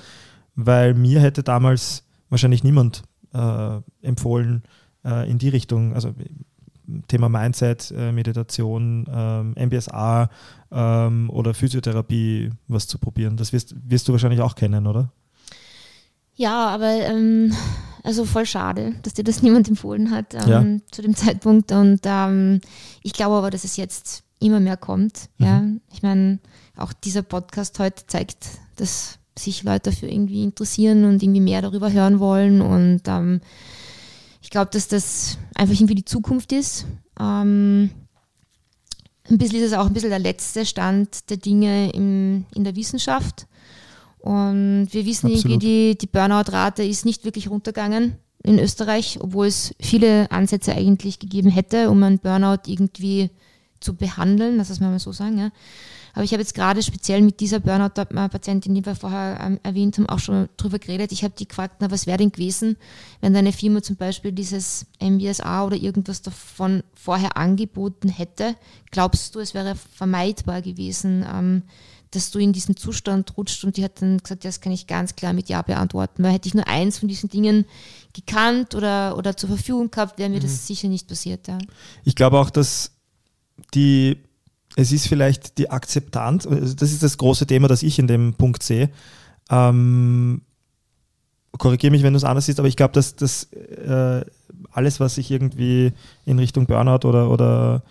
Weil mir hätte damals wahrscheinlich niemand äh, empfohlen, äh, in die Richtung, also Thema Mindset, äh, Meditation, ähm, MBSA ähm, oder Physiotherapie was zu probieren. Das wirst, wirst du wahrscheinlich auch kennen, oder? Ja, aber ähm, also voll schade, dass dir das [LAUGHS] niemand empfohlen hat ähm, Ja. zu dem Zeitpunkt. Und ähm, ich glaube aber, dass es jetzt immer mehr kommt. Ja, ich meine, auch dieser Podcast heute zeigt, dass sich Leute dafür irgendwie interessieren und irgendwie mehr darüber hören wollen. Und ähm, ich glaube, dass das einfach irgendwie die Zukunft ist. Ähm, ein bisschen ist es auch ein bisschen der letzte Stand der Dinge im, in der Wissenschaft. Und wir wissen irgendwie, Absolut. die, die Burnout-Rate ist nicht wirklich runtergegangen in Österreich, obwohl es viele Ansätze eigentlich gegeben hätte, um einen Burnout irgendwie zu behandeln, das muss man mal so sagen. Ja. Aber ich habe jetzt gerade speziell mit dieser Burnout-Patientin, die wir vorher ähm, erwähnt haben, auch schon drüber geredet. Ich habe die gefragt, na, was wäre denn gewesen, wenn deine Firma zum Beispiel dieses MBSA oder irgendwas davon vorher angeboten hätte? Glaubst du, es wäre vermeidbar gewesen, ähm, dass du in diesen Zustand rutscht? Und die hat dann gesagt, das kann ich ganz klar mit Ja beantworten. Weil hätte ich nur eins von diesen Dingen gekannt oder, oder zur Verfügung gehabt, wäre mir das sicher nicht passiert. Ja. Ich glaube auch, dass die, es ist vielleicht die Akzeptanz, also das ist das große Thema, das ich in dem Punkt sehe. Ähm, Korrigiere mich, wenn du es anders siehst, aber ich glaube, dass das äh, alles, was sich irgendwie in Richtung Burnout oder, oder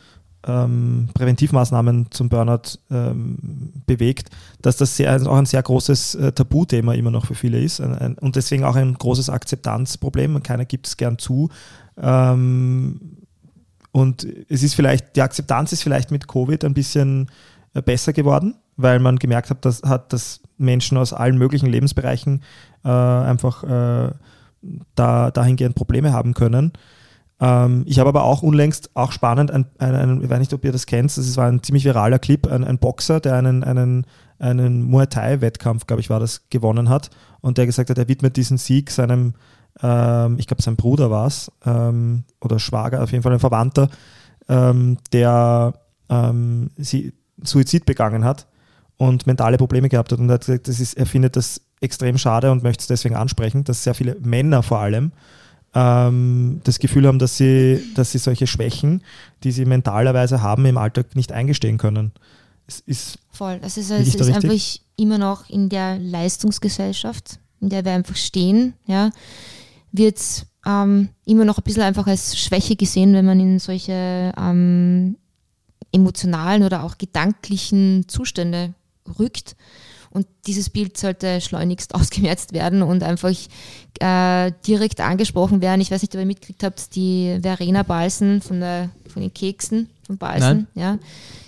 ähm, Präventivmaßnahmen zum Burnout ähm, bewegt, dass das sehr, also auch ein sehr großes äh, Tabuthema immer noch für viele ist ein, ein, und deswegen auch ein großes Akzeptanzproblem. Keiner gibt es gern zu. Ähm, und es ist vielleicht, die Akzeptanz ist vielleicht mit Covid ein bisschen äh, besser geworden, weil man gemerkt hat, dass, hat, dass Menschen aus allen möglichen Lebensbereichen äh, einfach äh, da, dahingehend Probleme haben können. Ähm, ich habe aber auch unlängst, auch spannend, ein, ein, ein, ich weiß nicht, ob ihr das kennt, das war ein ziemlich viraler Clip, ein, ein Boxer, der einen, einen, einen Muay Thai-Wettkampf, glaube ich, war das, gewonnen hat und der gesagt hat, er widmet diesen Sieg seinem, ähm, ich glaube, sein Bruder war es, ähm, oder Schwager, auf jeden Fall ein Verwandter, ähm, der ähm, Suizid begangen hat und mentale Probleme gehabt hat. Und er hat gesagt, das ist, er findet das extrem schade und möchte es deswegen ansprechen, dass sehr viele Männer vor allem ähm, das Gefühl haben, dass sie, dass sie solche Schwächen, die sie mentalerweise haben, im Alltag nicht eingestehen können. Es ist Voll. Das ist, Liege es ich da ist einfach immer noch in der Leistungsgesellschaft, in der wir einfach stehen, ja, wird ähm, immer noch ein bisschen einfach als Schwäche gesehen, wenn man in solche ähm, emotionalen oder auch gedanklichen Zustände rückt. Und dieses Bild sollte schleunigst [LAUGHS] ausgemerzt werden und einfach äh, direkt angesprochen werden. Ich weiß nicht, ob ihr mitgekriegt habt, die Verena Balsen von, der, von den Keksen von Balsen, ja,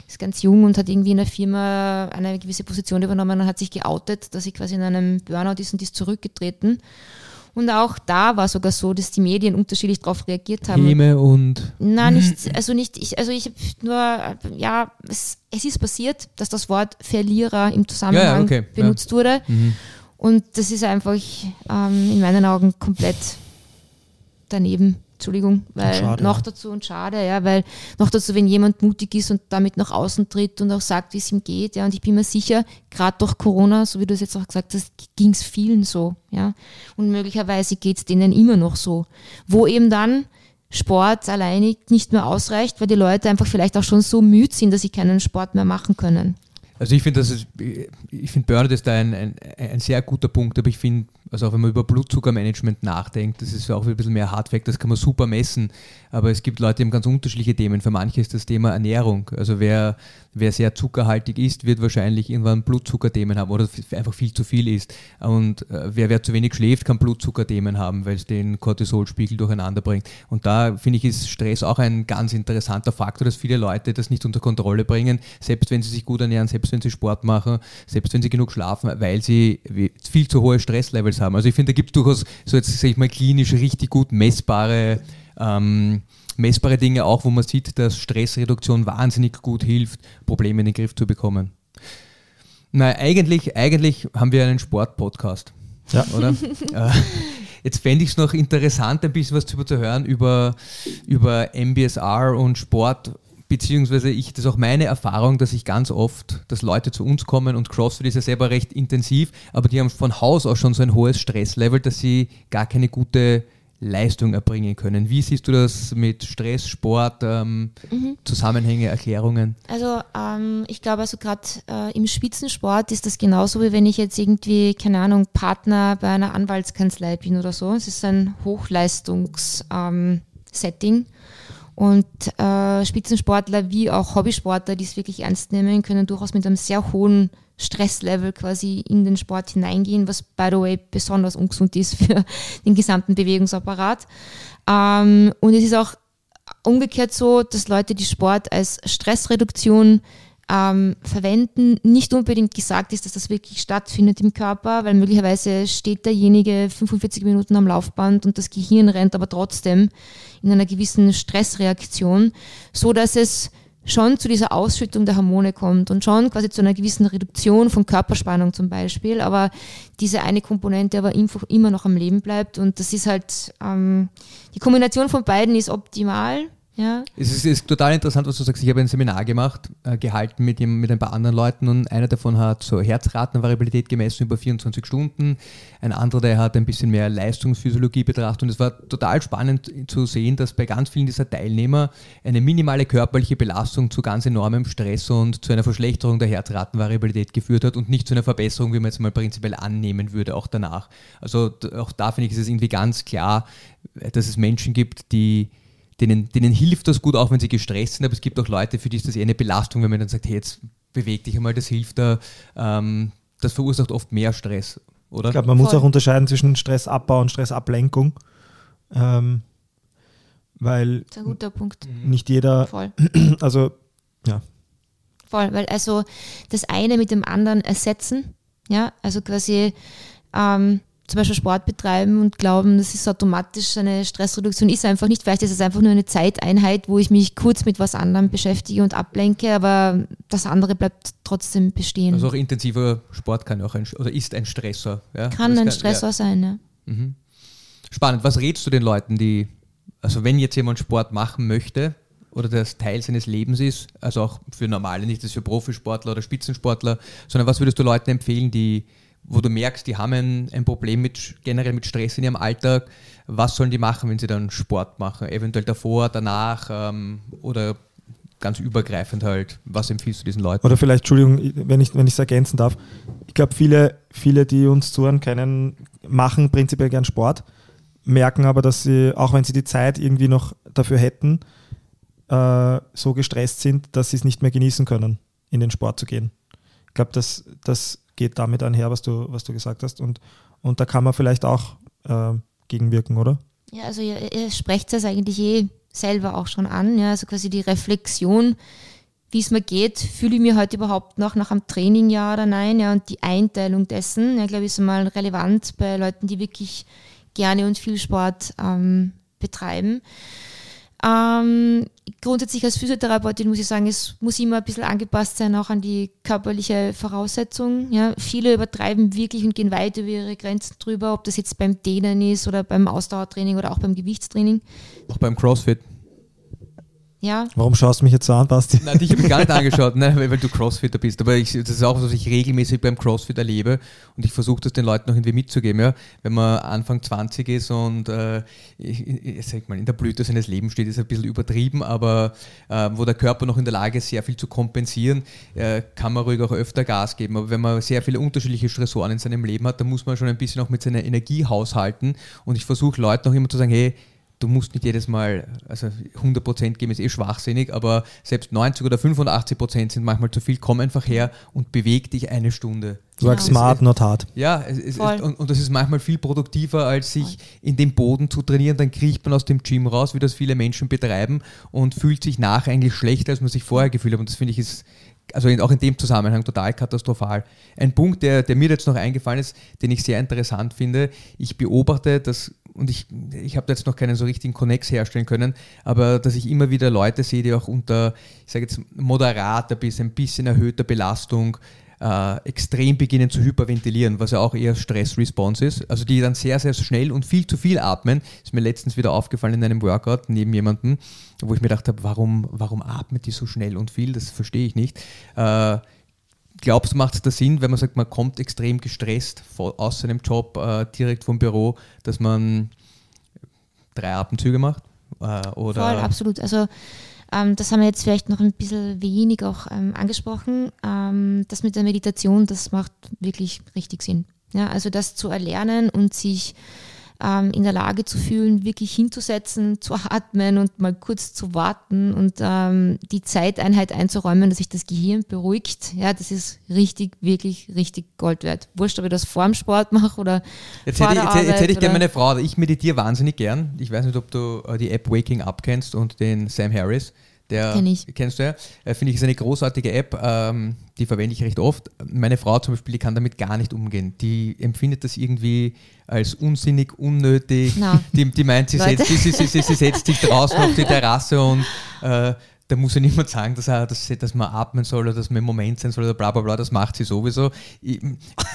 ist ganz jung und hat irgendwie in der Firma eine gewisse Position übernommen und hat sich geoutet, dass sie quasi in einem Burnout ist und ist zurückgetreten. Und auch da war sogar so, dass die Medien unterschiedlich darauf reagiert haben. Häme und Na, nicht, also nicht, ich, also ich habe nur, ja, es, es ist passiert, dass das Wort Verlierer im Zusammenhang Ja, ja, okay, ja. benutzt wurde. Mhm. Und das ist einfach ähm, in meinen Augen komplett daneben. Entschuldigung, weil schade, noch ja. dazu und schade, ja, weil noch dazu, wenn jemand mutig ist und damit nach außen tritt und auch sagt, wie es ihm geht, ja, und ich bin mir sicher, gerade durch Corona, so wie du es jetzt auch gesagt hast, ging es vielen so, ja, und möglicherweise geht es denen immer noch so, wo eben dann Sport alleinig nicht mehr ausreicht, weil die Leute einfach vielleicht auch schon so müde sind, dass sie keinen Sport mehr machen können. Also ich finde, ich finde Burnout ist da ein, ein, ein sehr guter Punkt, aber ich finde, also auch wenn man über Blutzuckermanagement nachdenkt, das ist ja auch ein bisschen mehr Hardfact, das kann man super messen, aber es gibt Leute, die haben ganz unterschiedliche Themen. Für manche ist das Thema Ernährung. Also wer, wer sehr zuckerhaltig ist, wird wahrscheinlich irgendwann Blutzuckerthemen haben oder einfach viel zu viel isst. Und äh, wer, wer zu wenig schläft, kann Blutzuckerthemen haben, weil es den Cortisolspiegel durcheinander bringt. Und da finde ich, ist Stress auch ein ganz interessanter Faktor, dass viele Leute das nicht unter Kontrolle bringen, selbst wenn sie sich gut ernähren, selbst wenn sie Sport machen, selbst wenn sie genug schlafen, weil sie viel zu hohe Stresslevels haben. Also ich finde, da gibt es durchaus so jetzt sage ich mal klinisch richtig gut messbare ähm, messbare Dinge auch, wo man sieht, dass Stressreduktion wahnsinnig gut hilft, Probleme in den Griff zu bekommen. Na, eigentlich, eigentlich haben wir einen Sport-Podcast, Ja. oder? [LAUGHS] äh, jetzt fände ich es noch interessant, ein bisschen was zu, zu hören über, über MBSR und Sport, beziehungsweise ich, das ist auch meine Erfahrung, dass ich ganz oft, dass Leute zu uns kommen und CrossFit ist ja selber recht intensiv, aber die haben von Haus aus schon so ein hohes Stresslevel, dass sie gar keine gute Leistung erbringen können. Wie siehst du das mit Stress, Sport, ähm, Zusammenhänge, Erklärungen? Also ähm, ich glaube, also gerade äh, im Spitzensport ist das genauso, wie wenn ich jetzt irgendwie, keine Ahnung, Partner bei einer Anwaltskanzlei bin oder so. Es ist ein Hochleistungs-Setting. Und äh, Spitzensportler wie auch Hobbysportler, die es wirklich ernst nehmen, können durchaus mit einem sehr hohen Stresslevel quasi in den Sport hineingehen, was by the way besonders ungesund ist [LAUGHS] für den gesamten Bewegungsapparat. Ähm, und es ist auch umgekehrt so, dass Leute die Sport als Stressreduktion ähm, verwenden. Nicht unbedingt gesagt ist, dass das wirklich stattfindet im Körper, weil möglicherweise steht derjenige 45 Minuten am Laufband und das Gehirn rennt aber trotzdem in einer gewissen Stressreaktion, so dass es schon zu dieser Ausschüttung der Hormone kommt und schon quasi zu einer gewissen Reduktion von Körperspannung zum Beispiel, aber diese eine Komponente aber immer noch am Leben bleibt und das ist halt, ähm, die Kombination von beiden ist optimal, ja. Es ist, ist total interessant, was du sagst. Ich habe ein Seminar gemacht, äh, gehalten mit, dem, mit ein paar anderen Leuten und einer davon hat so Herzratenvariabilität gemessen über 24 Stunden. Ein anderer, der hat ein bisschen mehr Leistungsphysiologie betrachtet und es war total spannend zu sehen, dass bei ganz vielen dieser Teilnehmer eine minimale körperliche Belastung zu ganz enormem Stress und zu einer Verschlechterung der Herzratenvariabilität geführt hat und nicht zu einer Verbesserung, wie man jetzt mal prinzipiell annehmen würde, auch danach. Also auch da finde ich, ist es irgendwie ganz klar, dass es Menschen gibt, die denen, denen hilft das gut, auch wenn sie gestresst sind, aber es gibt auch Leute, für die ist das eher eine Belastung, wenn man dann sagt, hey, jetzt beweg dich einmal, das hilft da. Ähm, das verursacht oft mehr Stress, oder? Ich glaube, man muss Voll. auch unterscheiden zwischen Stressabbau und Stressablenkung. Ähm, weil Das ist ein guter Punkt. nicht jeder, Voll. [CLEARS THROAT] also Voll, weil also das eine mit dem anderen ersetzen, ja, also quasi ähm, zum Beispiel Sport betreiben und glauben, das ist automatisch eine Stressreduktion, ist einfach nicht. Vielleicht ist es einfach nur eine Zeiteinheit, wo ich mich kurz mit was anderem beschäftige und ablenke, aber das andere bleibt trotzdem bestehen. also auch intensiver Sport kann auch ein, oder ist ein Stressor. Ja? Kann Das ein Stressor sein, ja. Mhm. Spannend. Was rätst du den Leuten, die, also wenn jetzt jemand Sport machen möchte oder das Teil seines Lebens ist, also auch für normale, nicht das für Profisportler oder Spitzensportler, sondern was würdest du Leuten empfehlen, die, wo du merkst, die haben ein, Problem mit generell mit Stress in ihrem Alltag, was sollen die machen, wenn sie dann Sport machen? Eventuell davor, danach ähm, oder ganz übergreifend halt. Was empfiehlst du diesen Leuten? Oder vielleicht, Entschuldigung, wenn ich wenn es ergänzen darf. Ich glaube, viele, viele, die uns zuhören, kennen, machen prinzipiell gern Sport, merken aber, dass sie, auch wenn sie die Zeit irgendwie noch dafür hätten, äh, so gestresst sind, dass sie es nicht mehr genießen können, in den Sport zu gehen. Ich glaube, das, das geht damit einher, was du, was du gesagt hast. Und, und da kann man vielleicht auch äh, gegenwirken, oder? Ja, also ihr, ihr sprecht es eigentlich eh selber auch schon an, ja, also quasi die Reflexion, wie es mir geht, fühle ich mir heute überhaupt noch nach einem Training ja oder nein, ja, und die Einteilung dessen, ja, glaube ich, ist mal relevant bei Leuten, die wirklich gerne und viel Sport ähm, betreiben. Ähm, grundsätzlich als Physiotherapeutin muss ich sagen, es muss immer ein bisschen angepasst sein, auch an die körperliche Voraussetzung. Ja. Viele übertreiben wirklich und gehen weit über ihre Grenzen drüber, ob das jetzt beim Dehnen ist oder beim Ausdauertraining oder auch beim Gewichtstraining. Auch beim CrossFit. Ja, Warum schaust du mich jetzt so an, Basti? Nein, dich habe ich gar nicht [LAUGHS] angeschaut, ne, weil, weil du Crossfitter bist. Aber ich, das ist auch was, was ich regelmäßig beim Crossfit erlebe und ich versuche das den Leuten noch irgendwie mitzugeben. Ja. Wenn man Anfang 20 ist und äh, ich, ich sag mal, in der Blüte seines Lebens steht, ist ein bisschen übertrieben, aber äh, wo der Körper noch in der Lage ist, sehr viel zu kompensieren, äh, kann man ruhig auch öfter Gas geben. Aber wenn man sehr viele unterschiedliche Stressoren in seinem Leben hat, dann muss man schon ein bisschen auch mit seiner Energie haushalten. Und ich versuche Leuten auch immer zu sagen, hey, du musst nicht jedes Mal, also 100% geben ist eh schwachsinnig, aber selbst 90 oder 85% sind manchmal zu viel. Komm einfach her und beweg dich eine Stunde. Du sagst Genau. smart, not hard. Ja, es, es, Voll. es, und, und das ist manchmal viel produktiver, als sich in den Boden zu trainieren. Dann kriecht man aus dem Gym raus, wie das viele Menschen betreiben und fühlt sich nach eigentlich schlechter, als man sich vorher gefühlt hat. Und das finde ich ist, also in, auch in dem Zusammenhang total katastrophal. Ein Punkt, der, der mir jetzt noch eingefallen ist, den ich sehr interessant finde, ich beobachte, dass und ich, ich habe jetzt noch keinen so richtigen Connex herstellen können, aber dass ich immer wieder Leute sehe, die auch unter, ich sage jetzt, moderater bis ein bisschen erhöhter Belastung äh, extrem beginnen zu hyperventilieren, was ja auch eher Stress-Response ist. Also die dann sehr, sehr schnell und viel zu viel atmen. Ist mir letztens wieder aufgefallen in einem Workout neben jemandem, wo ich mir gedacht habe, warum, warum atmet die so schnell und viel? Das verstehe ich nicht. Äh, Glaubst du, macht es da Sinn, wenn man sagt, man kommt extrem gestresst aus seinem Job, äh, direkt vom Büro, dass man drei Atemzüge macht? Äh, oder Voll, absolut. Also ähm, das haben wir jetzt vielleicht noch ein bisschen wenig auch ähm, angesprochen. Ähm, das mit der Meditation, das macht wirklich richtig Sinn. Ja, also das zu erlernen und sich ähm, in der Lage zu fühlen, wirklich hinzusetzen, zu atmen und mal kurz zu warten und ähm, die Zeiteinheit einzuräumen, dass sich das Gehirn beruhigt. Ja, das ist richtig, wirklich, richtig Gold wert. Wurscht, ob ich das vor dem Sport mache oder Jetzt vor hätte, der ich, jetzt, jetzt hätte ich Arbeit gerne meine Frau. Ich meditiere wahnsinnig gern. Ich weiß nicht, ob du äh, die App Waking Up kennst und den Sam Harris. Der, Kenn ich. Kennst du ja? Äh, Finde ich, ist eine großartige App. Ähm, die verwende ich recht oft. Meine Frau zum Beispiel, die kann damit gar nicht umgehen. Die empfindet das irgendwie als unsinnig, unnötig. Na. Die, die meint, sie setzt, sie, sie, sie, sie setzt sich draußen auf die [LAUGHS] Terrasse und äh, da muss ja niemand sagen, dass, er, dass, dass man atmen soll oder dass man im Moment sein soll oder bla bla bla. Das macht sie sowieso. Ich,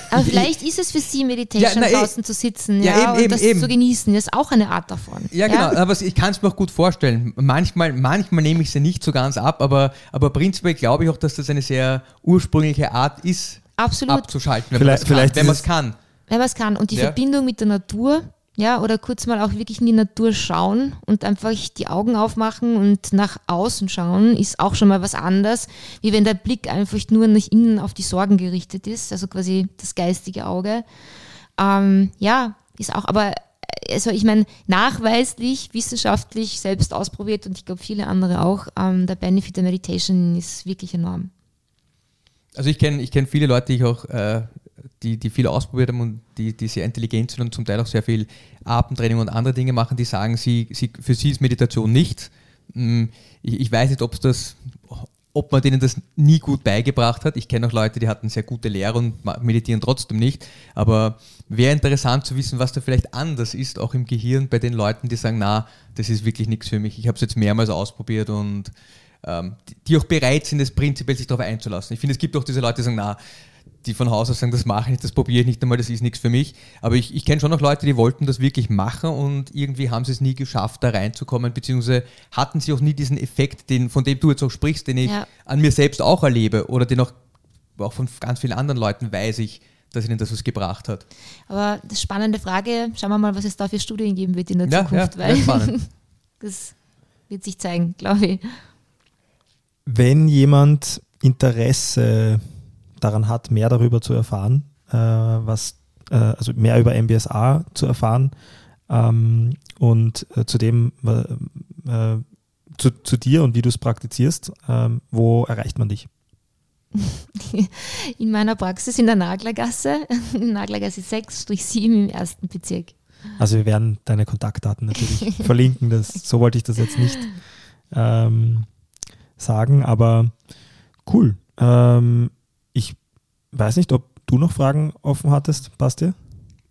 Aber ich- vielleicht ist es für Sie Meditation, Ja, na, eh- draußen zu sitzen Ja, ja, eben, und eben, das eben. zu genießen. Das ist auch eine Art davon. Ja, genau, aber ich kann es mir auch gut vorstellen. Manchmal, manchmal nehme ich sie nicht so ganz ab, aber, aber prinzipiell glaube ich auch, dass das eine sehr ursprüngliche Art ist, Absolut. abzuschalten, wenn man vielleicht es kann. Wenn man es es- kann. Wenn man es kann. Und die Ja. Verbindung mit der Natur, ja, oder kurz mal auch wirklich in die Natur schauen und einfach die Augen aufmachen und nach außen schauen, ist auch schon mal was anderes, wie wenn der Blick einfach nur nach innen auf die Sorgen gerichtet ist, also quasi das geistige Auge. Ähm, ja, ist auch, aber also ich meine, nachweislich, wissenschaftlich, selbst ausprobiert und ich glaube viele andere auch, ähm, der Benefit der Meditation ist wirklich enorm. Also ich kenne ich kenn viele Leute, die ich auch, äh, die, die viel ausprobiert haben und die, die sehr intelligent sind und zum Teil auch sehr viel Atemtraining und andere Dinge machen, die sagen, sie, sie, für sie ist Meditation nichts. Mm, Ich, ich weiß nicht, ob das, ob man denen das nie gut beigebracht hat. Ich kenne auch Leute, die hatten sehr gute Lehre und meditieren trotzdem nicht. Aber wäre interessant zu wissen, was da vielleicht anders ist, auch im Gehirn bei den Leuten, die sagen, na, das ist wirklich nichts für mich. Ich habe es jetzt mehrmals ausprobiert und ähm, die, die auch bereit sind, es prinzipiell sich darauf einzulassen. Ich finde, es gibt auch diese Leute, die sagen, na, die von Haus aus sagen, das mache ich nicht, das probiere ich nicht einmal, das ist nichts für mich. Aber ich, ich kenne schon noch Leute, die wollten das wirklich machen und irgendwie haben sie es nie geschafft, da reinzukommen, beziehungsweise hatten sie auch nie diesen Effekt, den, von dem du jetzt auch sprichst, den ich Ja. an mir selbst auch erlebe oder den auch, auch von ganz vielen anderen Leuten weiß ich, dass ihnen das was gebracht hat. Aber das spannende Frage, schauen wir mal, was es da für Studien geben wird in der Ja, Zukunft, ja, weil spannend. [LAUGHS] das wird sich zeigen, glaube ich. Wenn jemand Interesse daran hat, mehr darüber zu erfahren, äh, was, äh, also mehr über MBSA zu erfahren ähm, und äh, zu dem, äh, zu, zu dir und wie du es praktizierst, ähm, wo erreicht man dich? [LAUGHS] In meiner Praxis in der Naglergasse, in [LAUGHS] Naglergasse 6-7 im ersten Bezirk. Also wir werden deine Kontaktdaten natürlich [LAUGHS] verlinken. Das, so wollte ich das jetzt nicht ähm, sagen, aber cool. Ähm, weiß nicht, ob du noch Fragen offen hattest, Basti?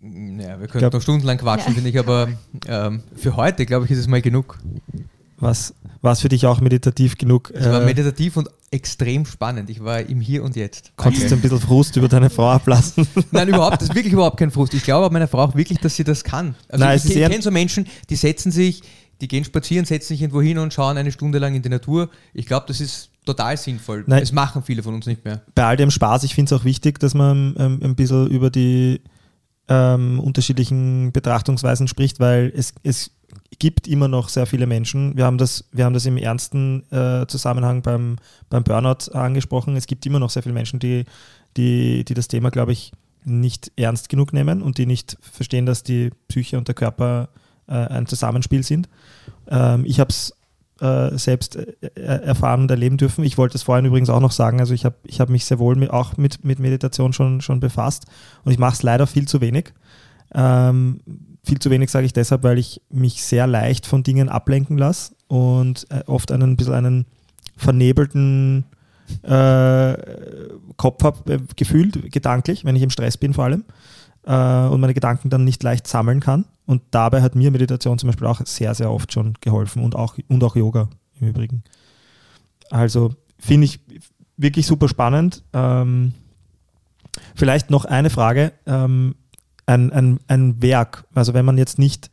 Ja, wir können glaub- noch stundenlang quatschen, Ja. finde ich, aber ähm, für heute, glaube ich, ist es mal genug. Was war es für dich auch meditativ genug? Es war Äh, meditativ und extrem spannend. Ich war im Hier und Jetzt. konntest du ein bisschen Frust über deine Frau ablassen? [LAUGHS] Nein, überhaupt, das ist wirklich überhaupt kein Frust. Ich glaube aber meiner Frau auch wirklich, dass sie das kann. Also Nein, ich kenne so Menschen, die setzen sich, die gehen spazieren, setzen sich irgendwo hin und schauen eine Stunde lang in die Natur. Ich glaube, das ist total sinnvoll. Nein. Das machen viele von uns nicht mehr. Bei all dem Spaß, ich finde es auch wichtig, dass man ähm, ein bisschen über die ähm, unterschiedlichen Betrachtungsweisen spricht, weil es, es gibt immer noch sehr viele Menschen. Wir haben das, wir haben das im ernsten äh, Zusammenhang beim, beim Burnout angesprochen. Es gibt immer noch sehr viele Menschen, die, die, die das Thema, glaube ich, nicht ernst genug nehmen und die nicht verstehen, dass die Psyche und der Körper äh, ein Zusammenspiel sind. Ähm, ich habe es äh, selbst äh, äh, erfahren und erleben dürfen. Ich wollte es vorhin übrigens auch noch sagen. Also ich habe ich hab mich sehr wohl mit, auch mit, mit Meditation schon, schon befasst und ich mache es leider viel zu wenig. Ähm, viel zu wenig sage ich deshalb, weil ich mich sehr leicht von Dingen ablenken lasse und äh, oft einen bisschen einen vernebelten äh, Kopf habe, äh, gefühlt, gedanklich, wenn ich im Stress bin vor allem äh, und meine Gedanken dann nicht leicht sammeln kann. Und dabei hat mir Meditation zum Beispiel auch sehr, sehr oft schon geholfen und auch, und auch Yoga im Übrigen. Also finde ich wirklich super spannend. Ähm, vielleicht noch eine Frage. Ähm, ein, ein, ein Werk, also wenn man jetzt nicht,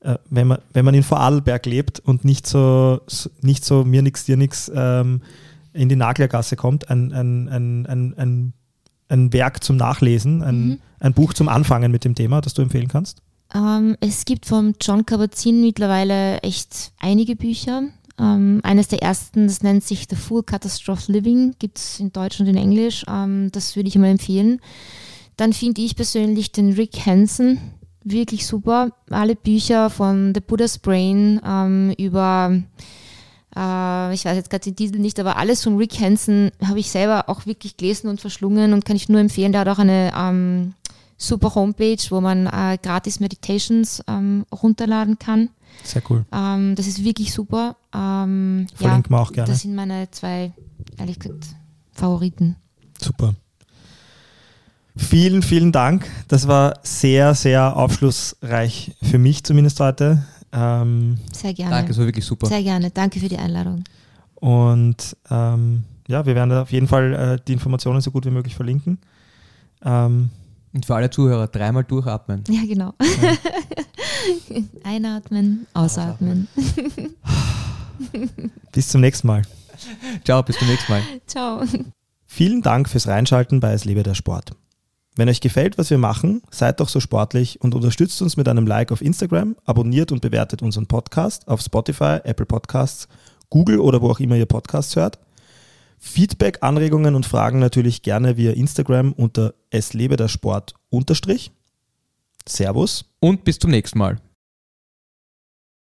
äh, wenn, man, wenn man in Vorarlberg lebt und nicht so, nicht so mir nix, dir nix ähm, in die Naglergasse kommt, ein, ein, ein, ein, ein, ein Werk zum Nachlesen, ein, Mhm. ein Buch zum Anfangen mit dem Thema, das du empfehlen kannst? Ähm, es gibt vom John Kabat-Zinn mittlerweile echt einige Bücher. Ähm, eines der ersten, das nennt sich The Full Catastrophe Living, gibt es in Deutsch und in Englisch. Ähm, das würde ich mal empfehlen. Dann finde ich persönlich den Rick Hansen wirklich super. Alle Bücher von The Buddha's Brain ähm, über, äh, ich weiß jetzt gerade den Titel nicht, aber alles von Rick Hansen habe ich selber auch wirklich gelesen und verschlungen und kann ich nur empfehlen. Der hat auch eine ähm, super Homepage, wo man äh, gratis Meditations ähm, runterladen kann. Sehr cool. Ähm, das ist wirklich super. Ähm, Verlinken wir auch gerne. Das sind meine zwei, ehrlich gesagt, Favoriten. Super. Vielen, vielen Dank. Das war sehr, sehr aufschlussreich für mich zumindest heute. Ähm, Sehr gerne. Danke, das war wirklich super. Sehr gerne. Danke für die Einladung. und ähm, ja, wir werden auf jeden Fall äh, die Informationen so gut wie möglich verlinken. Ähm, Und für alle Zuhörer dreimal durchatmen. Ja, genau. [LAUGHS] Einatmen, ausatmen. [LAUGHS] bis zum nächsten Mal. Ciao, bis zum nächsten Mal. Ciao. Vielen Dank fürs Reinschalten bei Es lebe der Sport. Wenn euch gefällt, was wir machen, seid doch so sportlich und unterstützt uns mit einem Like auf Instagram, abonniert und bewertet unseren Podcast auf Spotify, Apple Podcasts, Google oder wo auch immer ihr Podcasts hört. Feedback, Anregungen und Fragen natürlich gerne via Instagram unter es lebe der Sport unterstrich. Servus. Und bis zum nächsten Mal.